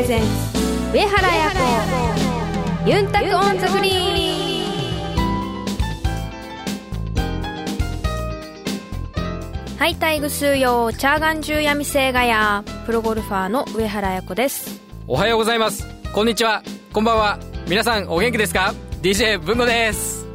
presents 上原彩子ユンタク on the green。はいたいぐすーよーちゃーがんじゅーやみせーがやープロゴルファーの上原彩子です。おはようございます。こんにちは。こんばんは。皆さんお元気ですか？DJ 文吾です。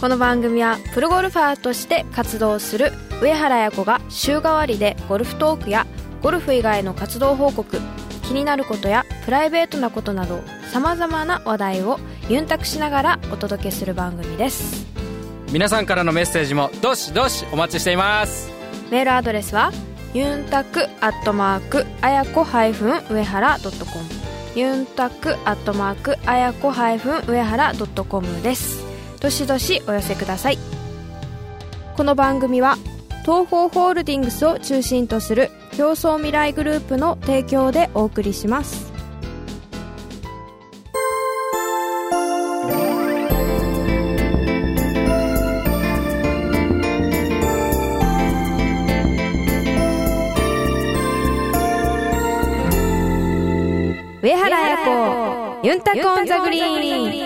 この番組はプロゴルファーとして活動する上原彩子が週替わりでゴルフトークやゴルフ以外の活動報告気になることやプライベートなことなどさまざまな話題をユンタクしながらお届けする番組です。皆さんからのメッセージもどしどしお待ちしています。メールアドレスはユンタクアットマークあやこ上原ドットコム。ユンタクアットマークあやこ上原ドットコムです。どしどしお寄せください。この番組は東方ホールディングスを中心とする競争未来グループの提供でお送りします。上原彩子ユンタコンザグリーン。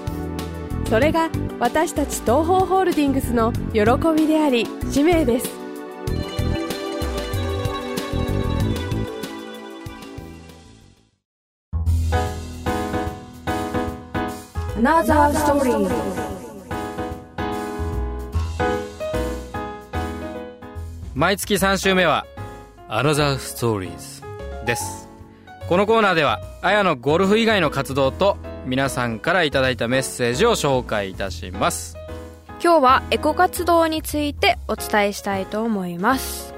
それが私たち東方ホールディングスの喜びであり使命です。ナザーストーリー毎月3週目は「Another Stories」です。このコーナーではあやのゴルフ以外の活動と皆さんからいただいたメッセージを紹介いたします。今日はエコ活動についてお伝えしたいと思います。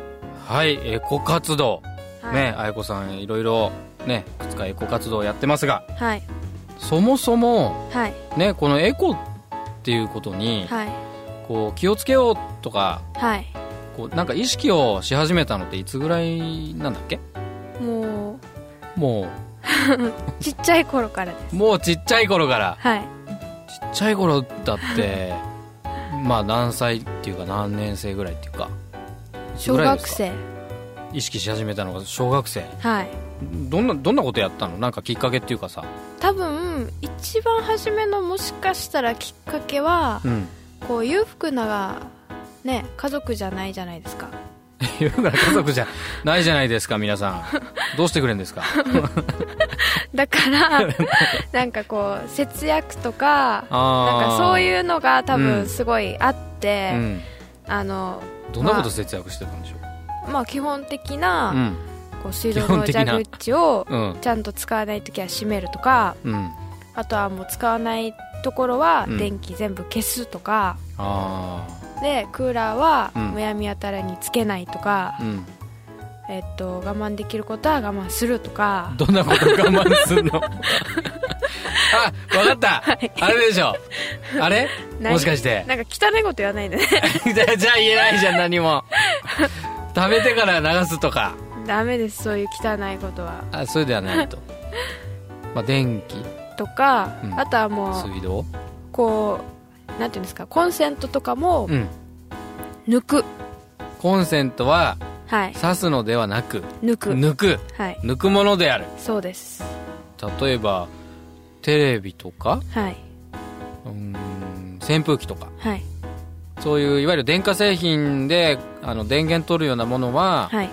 はいエコ活動、はい。ねあやこさんいろいろねいくつかエコ活動をやってますがはい。そもそもはい。ねこのエコっていうことにはい。こう気をつけようとかはい。こうなんか意識をし始めたのっていつぐらいなんだっけ？ももう ちっちゃい頃からです。うもうちっちゃい頃から。はい。ちっちゃい頃だって まあ何歳っていうか何年生ぐらいっていうか。小学生。意識し始めたのが小学生。はい。どんなどんなことやったの？なんかきっかけっていうかさ。多分一番初めのもしかしたらきっかけはうん。こう裕福なね家族じゃないじゃないですか 言うから家族じゃないじゃないですか皆さん。どうしてくれるんですか？だからなんかこう節約とかあなんかそうう、いうのが多うん。分すごいあって、うん、あのどんなこと節約してたんでしょまあ基本的うな、うん。こう水道の蛇口をうん。ちゃんと使わない時は閉めるとかうん。あとはもう使わないところはうん。電気全部消すとか、あでクーラーはうん。むやみやたらにつけないとかあ、うん。えっと、我慢できることは我慢するとか。どんなこと我慢すんの？あわかった、あれでしょ。あれ？何もしかして。なんか汚いこと言わないでね。じゃあじゃあ言えないじゃん何も。食べてから流すとか。ダメですそういう汚いことは。あそれではないと。まあ電気。とか、うん。あとはもう水道？こうなんていうんですかコンセントとかもうん抜く、コンセントははい。挿すのではなく抜く。抜く。はい。抜くものである。そうです。例えばテレビとかはい、うーん扇風機とか。はい。そういういわゆる電化製品であの電源取るようなものは、はい。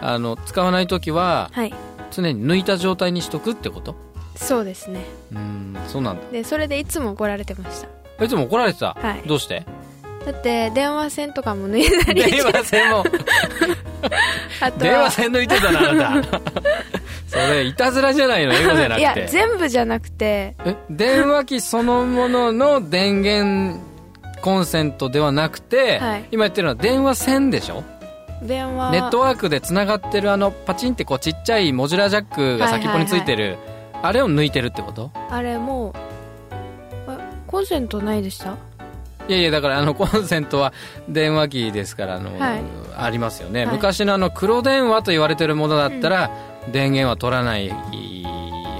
あの使わない時ははい。常に抜いた状態にしとくってこと？そうですね。うーんそうなんだ。でそれでいつも怒られてました。いつも怒られてた、はい。どうして？だって電話線とかも抜いたり電話線も。あとは。電話線抜いてたなあなた。それいたずらじゃないの英語じゃなくて。いや全部じゃなくて。え電話機そのものの電源コンセントではなくて、はい。今言ってるのは電話線でしょ？電話。ネットワークでつながってるあのパチンってこうちっちゃいモジュラージャックが先っぽについてる、あれを抜いてるってこと？あれもうあコンセントないでした？いやいやだからあのコンセントは電話機ですからあの、はい。ありますよね、はい。昔のあの黒電話と言われてるものだったら、電源は取らない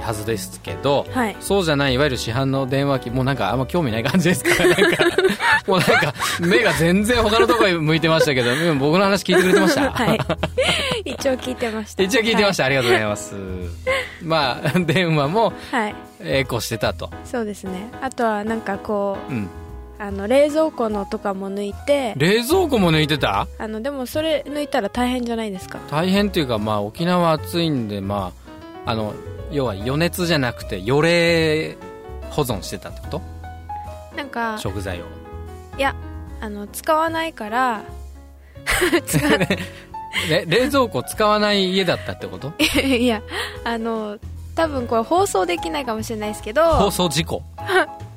はずですけど、はい。そうじゃないいわゆる市販の電話機もうなんかあんま興味ない感じですからなんか もうなんか目が全然他のところに向いてましたけど今僕の話聞いてくれてました、はい。一応聞いてました。一応聞いてました、ありがとうございます。まあ 電話もはい、はい、エコしてたと。そうですね。あとはなんかこううんあの冷蔵庫のとかも抜いて。冷蔵庫も抜いてた？あのでもそれ抜いたら大変じゃないですか？大変っていうかまあ沖縄暑いんでまああの要は余熱じゃなくて予冷保存してたってこと？なんか食材を。いやあの使わないから 使わ れ冷蔵庫使わない家だったってこと？いやあの多分これ放送できないかもしれないですけど。放送事故？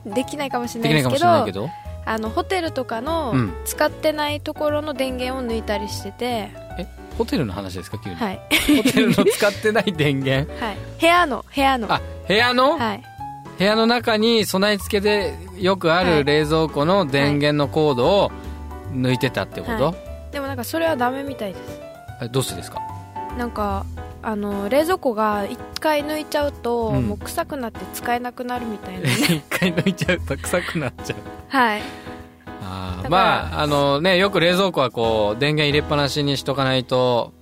できないかもしれないですけどあのホテルとかのうん。使ってないところの電源を抜いたりしてて、えホテルの話ですか急に、はい、ホテルの使ってない電源。はい、部屋の部屋の。あ部屋の、はい。部屋の中に備え付けでよくあはい。る冷蔵庫の電源のコードを抜いてたってこと、はでもなんかそれはダメみたいです。えどうしてですか？なんかあの冷蔵庫が1回抜いちゃうと、うん。もう臭くなって使えなくなるみたいな 一回抜いちゃうと臭くなっちゃう。はい。あーだからまああのねよく冷蔵庫はこう電源入れっぱなしにしとかないと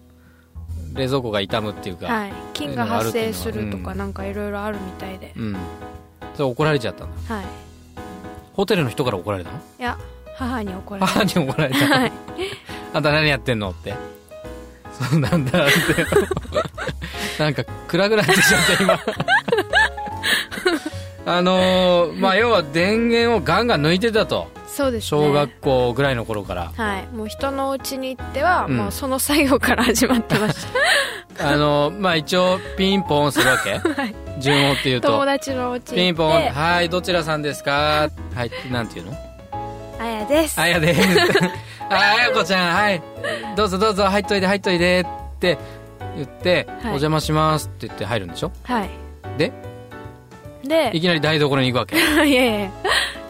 冷蔵庫が傷むっていうか、はい。菌が発生するとうん。かなんかいろいろあるみたいで、うん。それ怒られちゃったんだはい。ホテルの人から怒られたの？いや母に怒られ母に怒られた。の、はい。あんた何やってんのってそうなんだって。なんか暗くなってきちゃった今。あのーまあ要は電源をガンガン抜いてたと。そうですね。小学校ぐらいの頃から、はい。もう人の家に行っては、うん。もうその作業から始まってまし あのーまあ一応ピンポンするわけ。はい。順をっていうと。た友達のお家ピンポンはいどちらさんですか？はいなんていうの？あやです。あやですああやこちゃんはい。どうぞどうぞ入っといで入っといでって言って、お邪魔しますって言って入るんでしょ？はい。で？でいきなり台所に行くわけ？いやいやいや。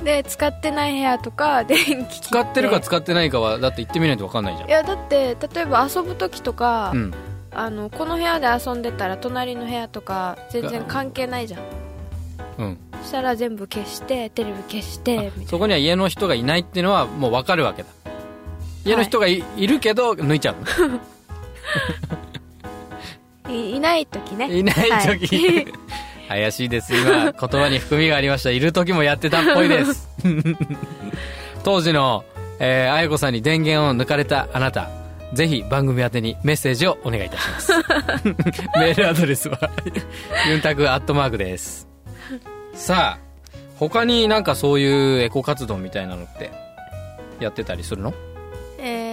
で使ってない部屋とか 電気切使ってるかい使ってないかはだって行ってみないと分かんないじゃん。やだって例えば遊ぶ時とか、うん。あのこの部屋で遊んでたら隣の部屋とか全然関係ないじゃん。うん。そしたら全部消してテレビ消してみたいそこには家の人がいないっていうのはもう分かるわけだ家の人がい,、い、るけど抜いちゃう。な いいない時ね。のいない時、はい。怪しいです。今言葉に含みがありました。いる時もやってたっぽいです。当時の、えー、あやこさんに電源を抜かれたあなたぜひ番組宛てにメッセージをお願いいたします。メールアドレスはユンタクアットマークです。さあ他になんかそういうエコ活動みたいなのってやってたりするの？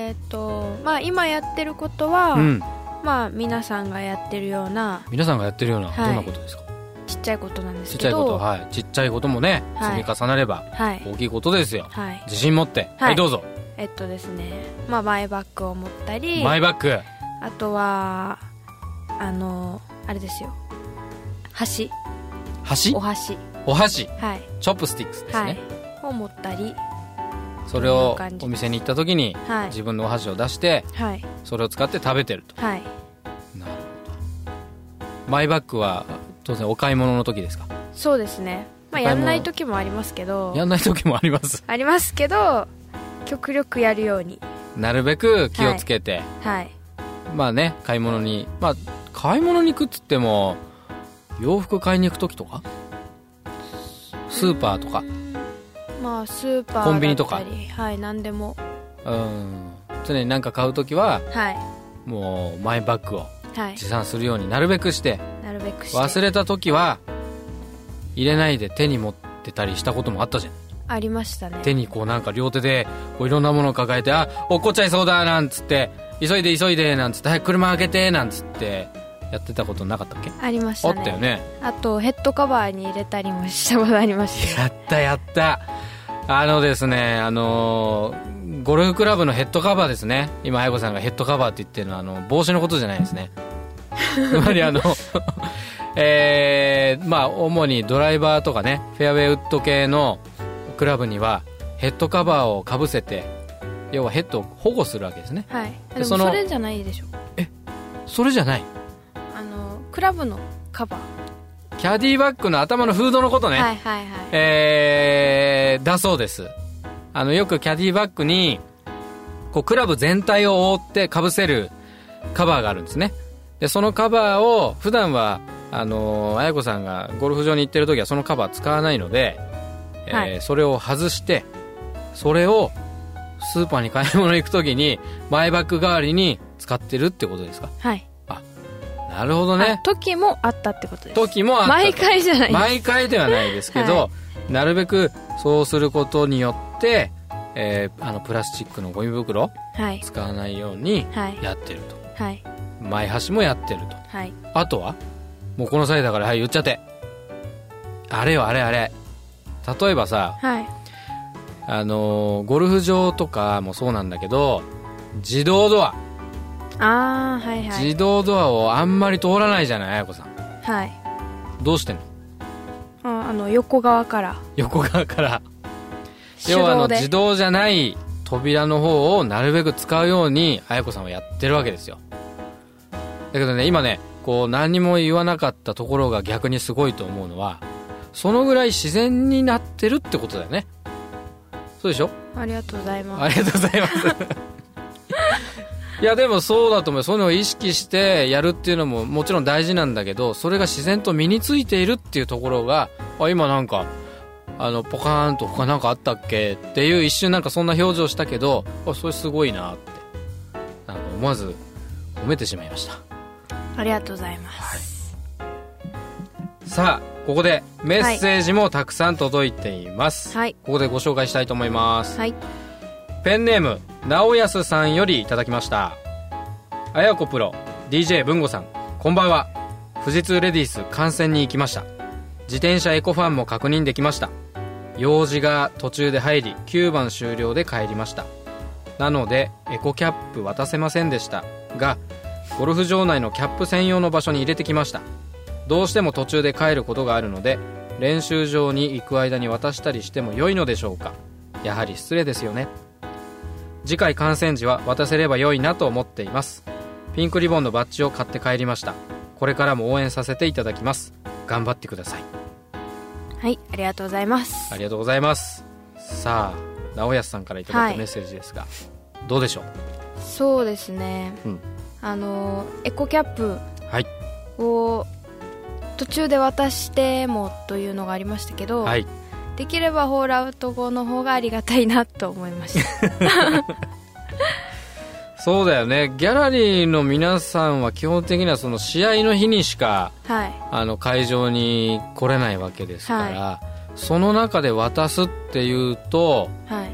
えーっとまあ今やってることは、うん。まあ皆さんがやってるような皆さんがやってるような、はい。どんなことですか？ちっちゃいことなんでちっちゃいすけどこと？はい。ちっちゃいこともねはい。積み重なればはい。大きいことですよ。はい。自信持って。はい、はいどうぞ。えっとですねまあマイバッグを持ったりマイバッグあとはあのあれですよ。箸。箸？お箸。お箸。はい。チョップスティックスですね、はい。を持ったりそれをお店に行った時にはい。自分のお箸を出してはい。それを使って食べてると。はい。なるほど。マイバッグは当然お買い物の時ですか？そうですね。まあやんない時もありますけど。やんない時もあります。ありますけど極力やるように。なるべく気をつけて、はい。まあね買い物に。まあ買い物に行くっつっても洋服買いに行く時とか？スーパーとか？まあスーパーコンビニとか？はい何でも。うん。常に何か買う時ははい。もうマイバッグをはい。持参するようになるべくしてなるべくして。忘れた時は入れないで手に持ってたりしたこともあったじゃん。ありましたね。手にこうなんか両手でこういろんなものを抱えてあ落っこっちゃいそうだなんつって急いで急いでなんつってはい車開けてなんつってやってたことなかったっけ？ありましあたね。ったよね。あとヘッドカバーに入れたりもしたことありました。やったやったあのですねあのーゴルフクラブのヘッドカバーですね。今彩子さんがヘッドカバーって言ってるのはあの帽子のことじゃないですね。つまりあのえーまあ主にドライバーとかねフェアウェイウッド系のクラブにはヘッドカバーをかぶせて要はヘッドを保護するわけですね。はい。でもそのそれじゃないでしょ。それじゃない？あのクラブのカバー、キャディバッグの頭のフードのことね、はいはいはい。えー、だそうです。あのよくキャディバッグにこうクラブ全体を覆ってかぶせるカバーがあるんですね。でそのカバーを普段はあのー、彩子さんがゴルフ場に行ってる時はそのカバー使わないので、えーはい。それを外してそれをスーパーに買い物行く時にマイバッグ代わりに使ってるってことですか？はい。なるほどね。あ時もあったってことです。時もあったと。毎回じゃない毎回ではないですけど、はなるべくそうすることによって、えーあのプラスチックのゴミ袋はい。使わないようにはい。やってると。はい。前端もやってると。はい。あとはもうこの際だからはい言っちゃって。あれよあれあれ。例えばさはい。あのーゴルフ場とかもそうなんだけど自動ドア、ああはいはい。自動ドアをあんまり通らないじゃない彩子さん。はい。どうしてんの？ああの横側から。横側から。手要はあの自動じゃない扉の方をなるべく使うように綾子さんはやってるわけですよ。だけどね今ねこう何にも言わなかったところが逆にすごいと思うのはそのぐらい自然になってるってことだよね。そうでしょ？ありがとうございます。ありがとうございますいやでもそうだと思う。そういうのを意識してやるっていうのももちろん大事なんだけどそれが自然と身についているっていうところがあ今なんかあのポカーンと他なんかあったっけ？っていう一瞬なんかそんな表情したけどあそれすごいなってなんか思わず褒めてしまいました。ありがとうございます。さあここでメッセージもたくさん届いています、はい。ここでご紹介したいと思います。はいペンネーム直康さんよりいただきました。あやこプロ DJ 文吾さんこんばんは。富士通レディース観戦に行きました。自転車エコファンも確認できました。用事が途中で入り9番終了で帰りました。なのでエコキャップ渡せませんでした。がゴルフ場内のキャップ専用の場所に入れてきました。どうしても途中で帰ることがあるので練習場に行く間に渡したりしても良いのでしょうか。やはり失礼ですよね。次回観戦時は渡せれば良いなと思っています。ピンクリボンのバッジを買って帰りました。これからも応援させていただきます。頑張ってください。はいありがとうございます。ありがとうございます。さあ直康さんからいただい。たメッセージですが、どうでしょう？そうですね、うん。あのエコキャップはい。を途中で渡してもというのがありましたけど、はいできればホールアウト後の方がありがたいなと思いました。そうだよね。ギャラリーの皆さんは基本的にはその試合の日にしかはい。あの会場に来れないわけですから、その中で渡すっていうとはい。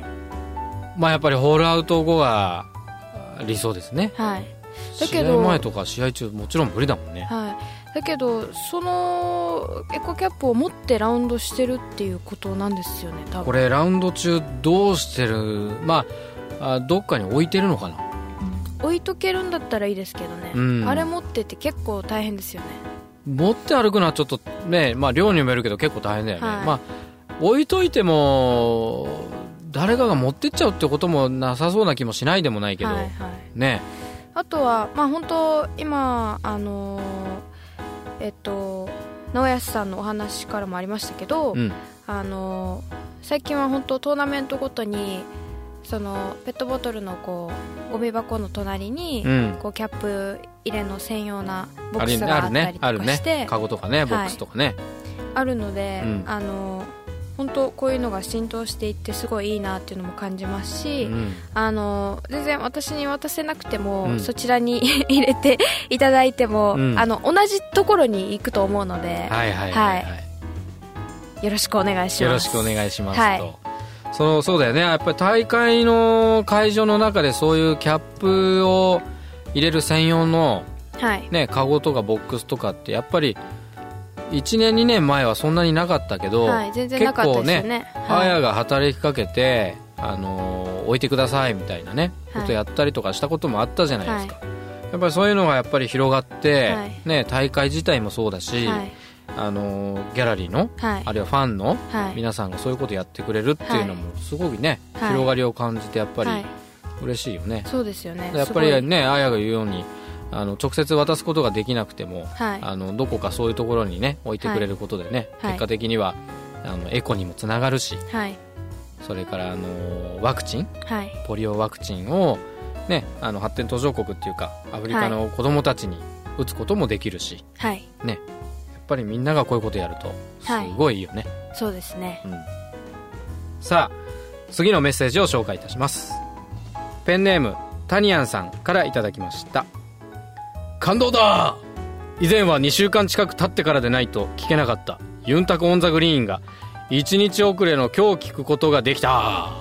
まあやっぱりホールアウト後が理想ですね。はい。だ試けど合前とか試合中もちろん無理だもんね。はいだけどそのエコキャップを持ってラウンドしてるっていうことなんですよね多分。これラウンド中どうしてる？まああどっかに置いてるのかな？置いとけるんだったらいいですけどね、うん。あれ持ってて結構大変ですよね。持って歩くのはちょっとねまあ量にもよるけど結構大変だよね、はい。まあ置いといても誰かが持ってっちゃうってこともなさそうな気もしないでもないけど、はいはい。ねあとはまあ本当今あのーえっと直康さんのお話からもありましたけど、うん。あのー最近は本当トーナメントごとにそのペットボトルのこうゴミ箱の隣に、うん。こうキャップ入れの専用なボッあるねあるクスがあったりとねあるねかしてカゴとかねボックスとかね、あるので、うん。あの本当こういうのが浸透していってすごいいいなっていうのも感じますし、うん。あの全然私に渡せなくても、うん。そちらに 入れて いただいても、うん。あの同じところに行くと思うので、はいはいはい、はい。はよろしくお願いします。よろしくお願いしますと、はい。そのそうだよね。やっぱり大会の会場の中でそういうキャップを入れる専用のはい。ねカゴとかボックスとかってやっぱり1年2年前はそんなになかったけど、はい全然なかったですよね。結構ね、はい。あやが働きかけて、あのー置いてくださいみたいなね、はい。ことやったりとかしたこともあったじゃないですか、やっぱりそういうのがやっぱり広がって、はい。ね、大会自体もそうだし、はい。あのーギャラリーのはい。あるいはファンのはい。皆さんがそういうことやってくれるっていうのもすごくね、はい。広がりを感じてやっぱりはい。嬉しいよね、そうですよね。やっぱりねあやが言うようにあの直接渡すことができなくても、はい。あのどこかそういうところにね置いてくれることでね、はい。結果的にはあのエコにもつながるしはい。それからあのワクチンはい。ポリオワクチンを、ね、あの発展途上国っていうかアフリカの子供たちに打つこともできるし、はい。やっぱりみんながこういうことやるとすごいいいよね、そうですね。うん。さあ次のメッセージを紹介いたします。ペンネームタニアンさんからいただきました感動だ。以前は2週間近く経ってからでないと聞けなかった。ユンタクオンザグリーンが1日遅れの今日聞くことができた。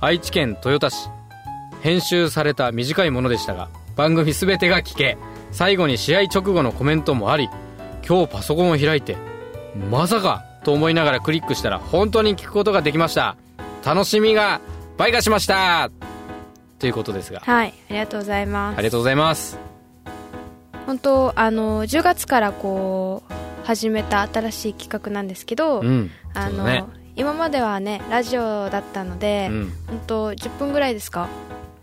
愛知県豊田市。編集された短いものでしたが番組全てが聞け。最後に試合直後のコメントもあり今日パソコンを開いてまさかと思いながらクリックしたら本当に聞くことができました。楽しみが倍化しました。ということですが。はいありがとうございます。ありがとうございます本当あの10月からこう始めた新しい企画なんですけど、うん。あの、ね。今まではねラジオだったので、うん。本当10分ぐらいですか？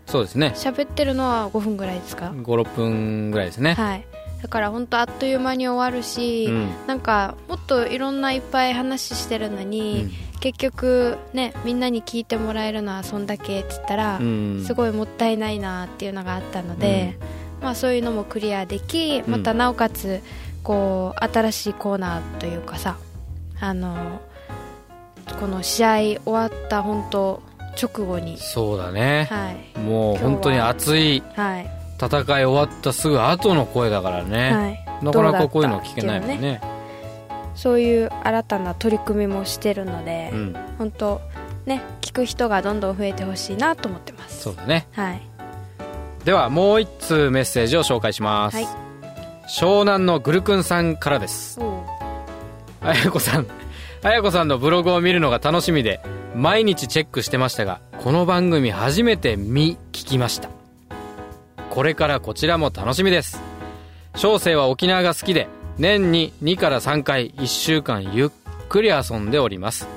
そうですね。喋ってるのは5分ぐらいですか、56分ぐらいですね、はい。だから本当あっという間に終わるし、うん。なんかもっといろんないっぱい話してるのに、結局ねみんなに聞いてもらえるのはそんだけって言ったら、うん。すごいもったいないなっていうのがあったので、まあ、そういうのもクリアできまたなおかつこう新しいコーナーというかさあのこの試合終わった本当直後に。そうだね、はい。もう本当に熱いは。い。戦い終わったすぐ後の声だからね、はい。なかなかこういうの聞けないもんね。そういう新たな取り組みもしてるので、うん。本当ね聞く人がどんどん増えてほしいなと思ってます。そうだね。はいではもう一通メッセージを紹介します、はい。湘南のグルクンさんからです。あやこさん。あやこさんのブログを見るのが楽しみで毎日チェックしてましたがこの番組初めて見聞きました。これからこちらも楽しみです。小生は沖縄が好きで年に2から3回1週間ゆっくり遊んでおります。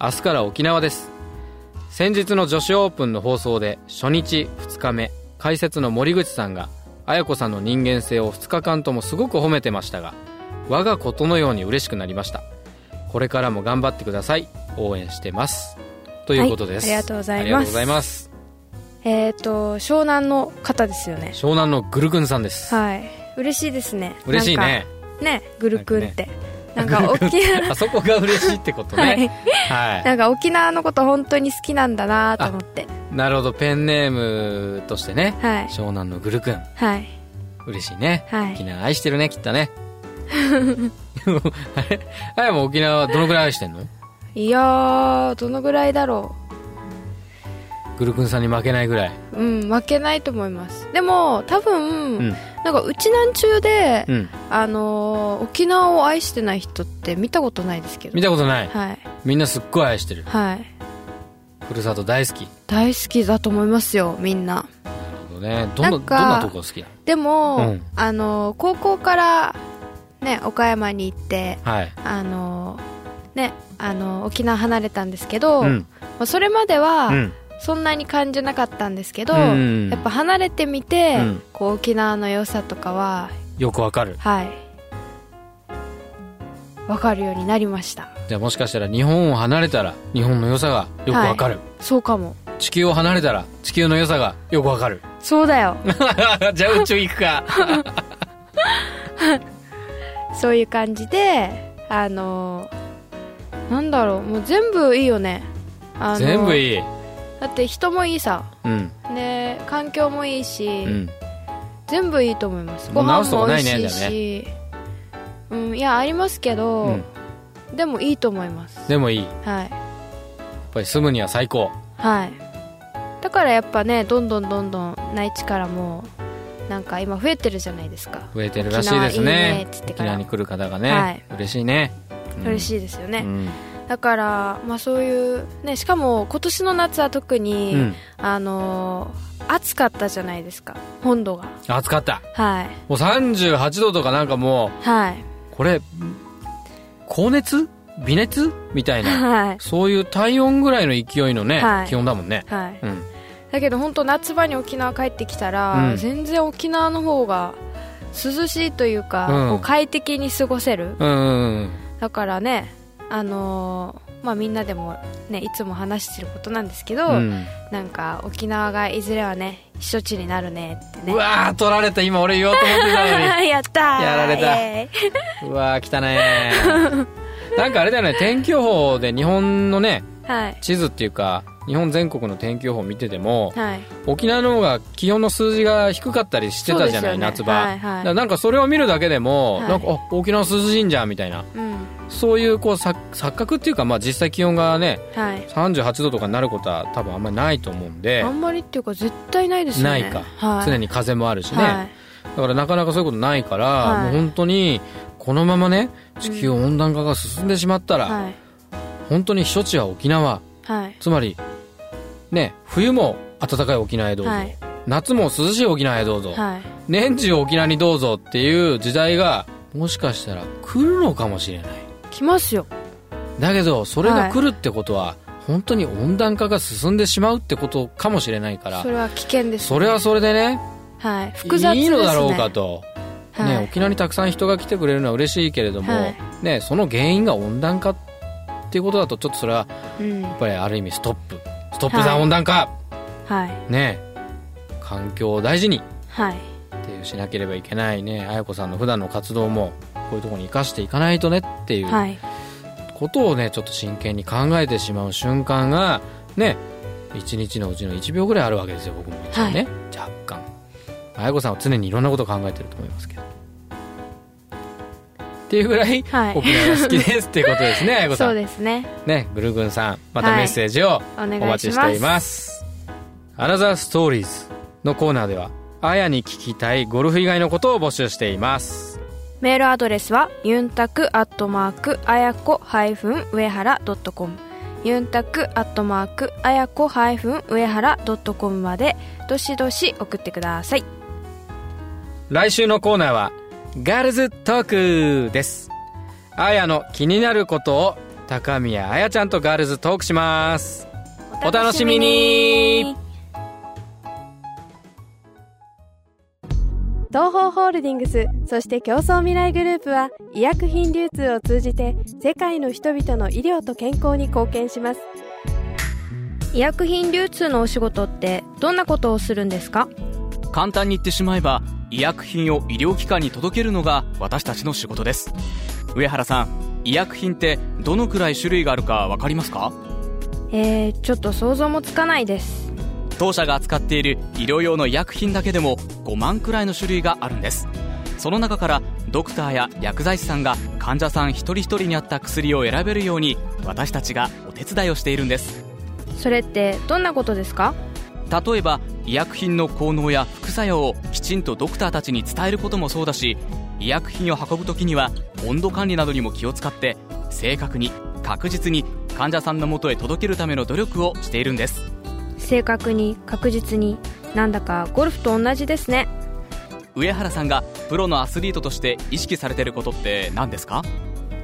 明日から沖縄です。先日の女子オープンの放送で初日2日目解説の森口さんが綾子さんの人間性を2日間ともすごく褒めてましたが我がことのように嬉しくなりました。これからも頑張ってください。応援してます。ということです、はいありがとうございます。ありがとうございます。えっ、と湘南の方ですよね。湘南のグルクンさんです。はい。嬉しいですね。嬉しいね。ねグルクンってなんか沖縄あそこが嬉しいってことはい。ねはい、なんか沖縄のこと本当に好きなんだなと思って。なるほど。ペンネームとしてね。はい。湘南のグルクンはい。嬉しいね、はい。沖縄愛してるねきっとね。あれ？あやも沖縄どのぐらい愛してんの？いやーどのぐらいだろグルクンさんに負けないぐらい。ううん負けないと思います。でも多分、うんなんかうちなん中で、うん。あのー沖縄を愛してない人って見たことないですけど。見たことない？はい。みんなすっごい愛してる。はい。ふるさと大好き。なる大好きだと思いますよみんな。ほどね。どんなどんなとこが好きなの？でも、うん。あのー高校からね岡山に行ってはい。あのーねあのー沖縄離れたんですけど、うん。まあ、それまでは、うんそんなに感じなかったんですけど、うん。やっぱ離れてみて、うん。こう沖縄の良さとかはよくわかる。はい。分かるようになりました。じゃあもしかしたら日本を離れたら日本の良さがよくわかる、そうかも。地球を離れたら地球の良さがよくわかる。そうだよ。じゃあ宇宙行くか。そういう感じであのなんだろう。もう全部いいよね。全部いいだって人もいいさ。うん。で環境もいいし、うん。全部いいと思います。ご飯も美味しいし、うんいやありますけど、うん。でもいいと思います。でもいい。やはい。っぱり住むには最高。はい。だからやっぱねどんどんどんどん内地からもなんか今増えてるじゃないですか。増えてるらしいですね。沖縄に来る方がね、はい。嬉しいね、うん。嬉しいですよね、うんだから、まあ、そういう、ね、しかも今年の夏は特に、うん。あのー暑かったじゃないですか本土が。暑かった。はい。もう38度とかなんかもはい、うこれ高熱？微熱？みたいなはい。そういう体温ぐらいの勢いのね、はい。気温だもんね。はい。うん。だけど本当夏場に沖縄帰ってきたら、うん。全然沖縄の方が涼しいというか、うん。こう快適に過ごせる。うんうんうん。だからねあのーまあみんなでもねいつも話してることなんですけど、うん。なんか沖縄がいずれはね避暑地になるねってね。うわー取られた。今俺言おうと思ってたのに。やったーやられた。うわー来たね。ーなんかあれだよね天気予報で日本のねはい。地図っていうか日本全国の天気予報見ててもはい。沖縄の方が気温の数字が低かったりしてたじゃない、ね。夏場、はいはい。なんかそれを見るだけでも、はい。なんかあ沖縄涼しいんじゃんみたいな。うんそういうこう錯錯覚っていうか、まあ、実際気温がねはい。38度とかになることは多分あんまりないと思うんで。あんまりっていうか絶対ないですよね。ないか、はい、常に風もあるしね、はい。だからなかなかそういうことないから、はい。もう本当にこのままね地球温暖化が進んでしまったら、はい。本当に避暑地は沖縄。はい。つまりね冬も暖かい沖縄へどうぞ、はい。夏も涼しい沖縄へどうぞ、はい。年中沖縄にどうぞっていう時代がもしかしたら来るのかもしれない来ますよ。だけどそれが来るってことは、本当に温暖化が進んでしまうってことかもしれないからそれは危険です、ね、それはそれでねはい。複雑です、ね、いいのだろうかと、はい。ね、沖縄にたくさん人が来てくれるのは嬉しいけれども、はい。ね、その原因が温暖化っていうことだとちょっとそれはうん。やっぱりある意味ストップ。ストップザはい。温暖化、はい。ね環境を大事に。はい。っていうしなければいけないね。綾子さんの普段の活動もこういうところに生かしていかないとねっていうはい。ことをねちょっと真剣に考えてしまう瞬間がね一日のうちの1秒ぐらいあるわけですよ僕も一応ね、若干。綾子さんは常にいろんなことを考えてると思いますけど。っていうぐらいはい。沖縄が好きですっていうことですね 綾子さそうんですね。ねぐるぐんさんまたメッセージをお待ちしています「アナザーストーリーズ」のコーナーではあやに聞きたいゴルフ以外のことを募集していますメールアドレスはユンタクアットマークあやこ上原ドットコム。ユンタクアットマークあやこ上原ドットコムまでどしどし送ってください。来週のコーナーはガールズトークです。あやの気になることを高宮あやちゃんとガールズトークします。お楽しみに東方ホールディングスそして競争未来グループは医薬品流通を通じて世界の人々の医療と健康に貢献します。医薬品流通のお仕事ってどんなことをするんですか？簡単に言ってしまえば医薬品を医療機関に届けるのが私たちの仕事です。上原さん医薬品ってどのくらい種類があるか分かりますか？えー、ちょっと想像もつかないです当社が扱っている医療用の医薬品だけでも5万くらいの種類があるんです。その中からドクターや薬剤師さんが患者さん一人一人に合った薬を選べるように私たちがお手伝いをしているんです。それってどんなことですか？例えば医薬品の効能や副作用をきちんとドクターたちに伝えることもそうだし医薬品を運ぶ時には温度管理などにも気を使って正確に確実に患者さんのもとへ届けるための努力をしているんです正確に確実になんだかゴルフと同じですね。上原さんがプロのアスリートとして意識されてることって何ですか？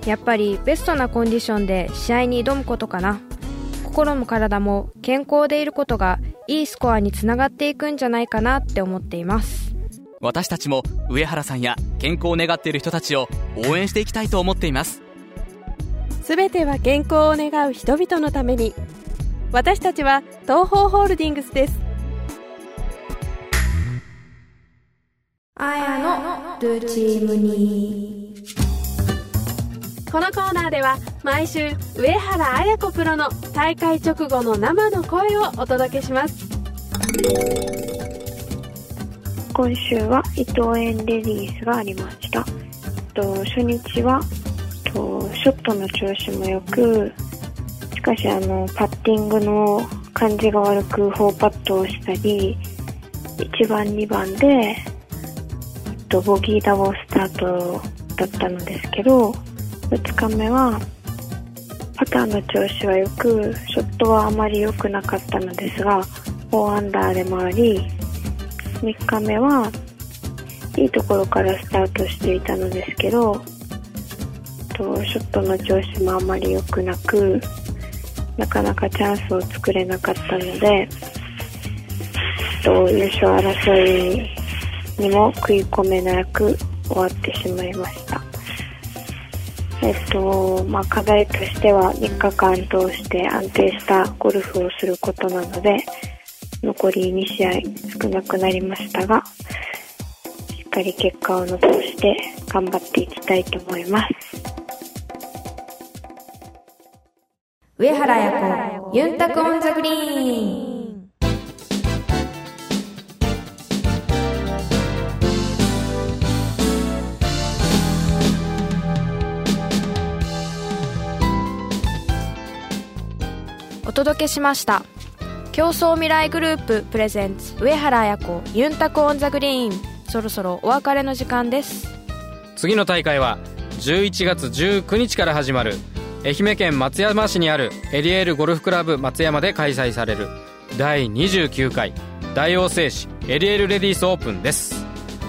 やっぱりベストなコンディションで試合に挑むことかな。心も体も健康でいることがいいスコアにつながっていくんじゃないかなって思っています。私たちも上原さんや健康を願っている人たちを応援していきたいと思っています。すべては健康を願う人々のために私たちは東方ホールディングスです。あやのルーチームに。このコーナーでは毎週上原綾子プロの大会直後の生の声をお届けします。今週は伊藤園レディースがありました。と初日はとショットの調子も良く、しかしあのパッティングの感じが悪く4パットをしたり、1番2番でと、ボギーダボスタートだったのですけど、2日目は、パターの調子は良く、ショットはあまり良くなかったのですが、4アンダーで回り、3日目はいいところからスタートしていたのですけど、とショットの調子もあまり良くなく、なかなかチャンスを作れなかったので、と優勝争いにも食い込めなく終わってしまいました。えっと、まあ、課題としては3日間通して安定したゴルフをすることなので、残り2試合少なくなりましたが、しっかり結果を残して頑張っていきたいと思います。上原彩子ユンタクオンザグリーン。お届けしました。競争未来グループ presents 上原彩子ユンタク on the green。そろそろお別れの時間です。次の大会は11月19日から始まる愛媛県松山市にあるエリエールゴルフクラブ松山で開催される第29回大王製紙エリエールレディースオープンです。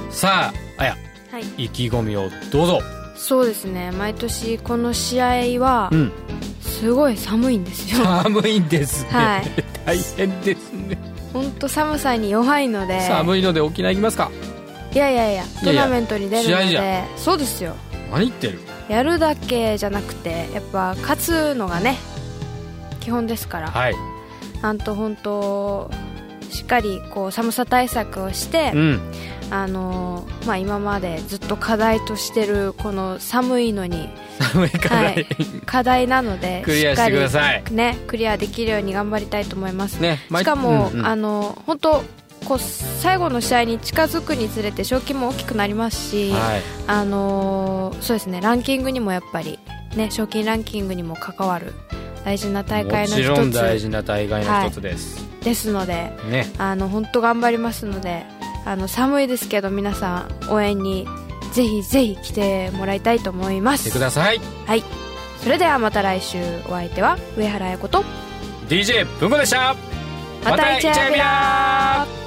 さああやはい。意気込みをどうぞ。そうですね。毎年この試合はうん。すごい寒いんですよ。寒いんですね、はい。大変ですね。本当寒さに弱いので。寒いので沖縄行きますか。いやいやいやトーナメントに出るので。そうですよ。何言ってる？やるだけじゃなくてやっぱ勝つのがね基本ですから、はい。なんと本当しっかりこう寒さ対策をして、うん。あのーまあ、今までずっと課題としてるこの寒いのに寒いから、はい。課題なので クリアしてください。しっかりねクリアできるように頑張りたいと思います、ね。毎しかも、うんうん。あの本当こう最後の試合に近づくにつれて賞金も大きくなりますし、はい。あのーそうですねランキングにもやっぱりね賞金ランキングにも関わる大事な大会のもちろん一つ大事な大会の一つです、ですのでね。あの本当頑張りますのであの寒いですけど皆さん応援にぜひぜひ来てもらいたいと思いま来てすください。はい。それではまた来週お相手は上原彩子と DJ 文子でした。またイチャビラ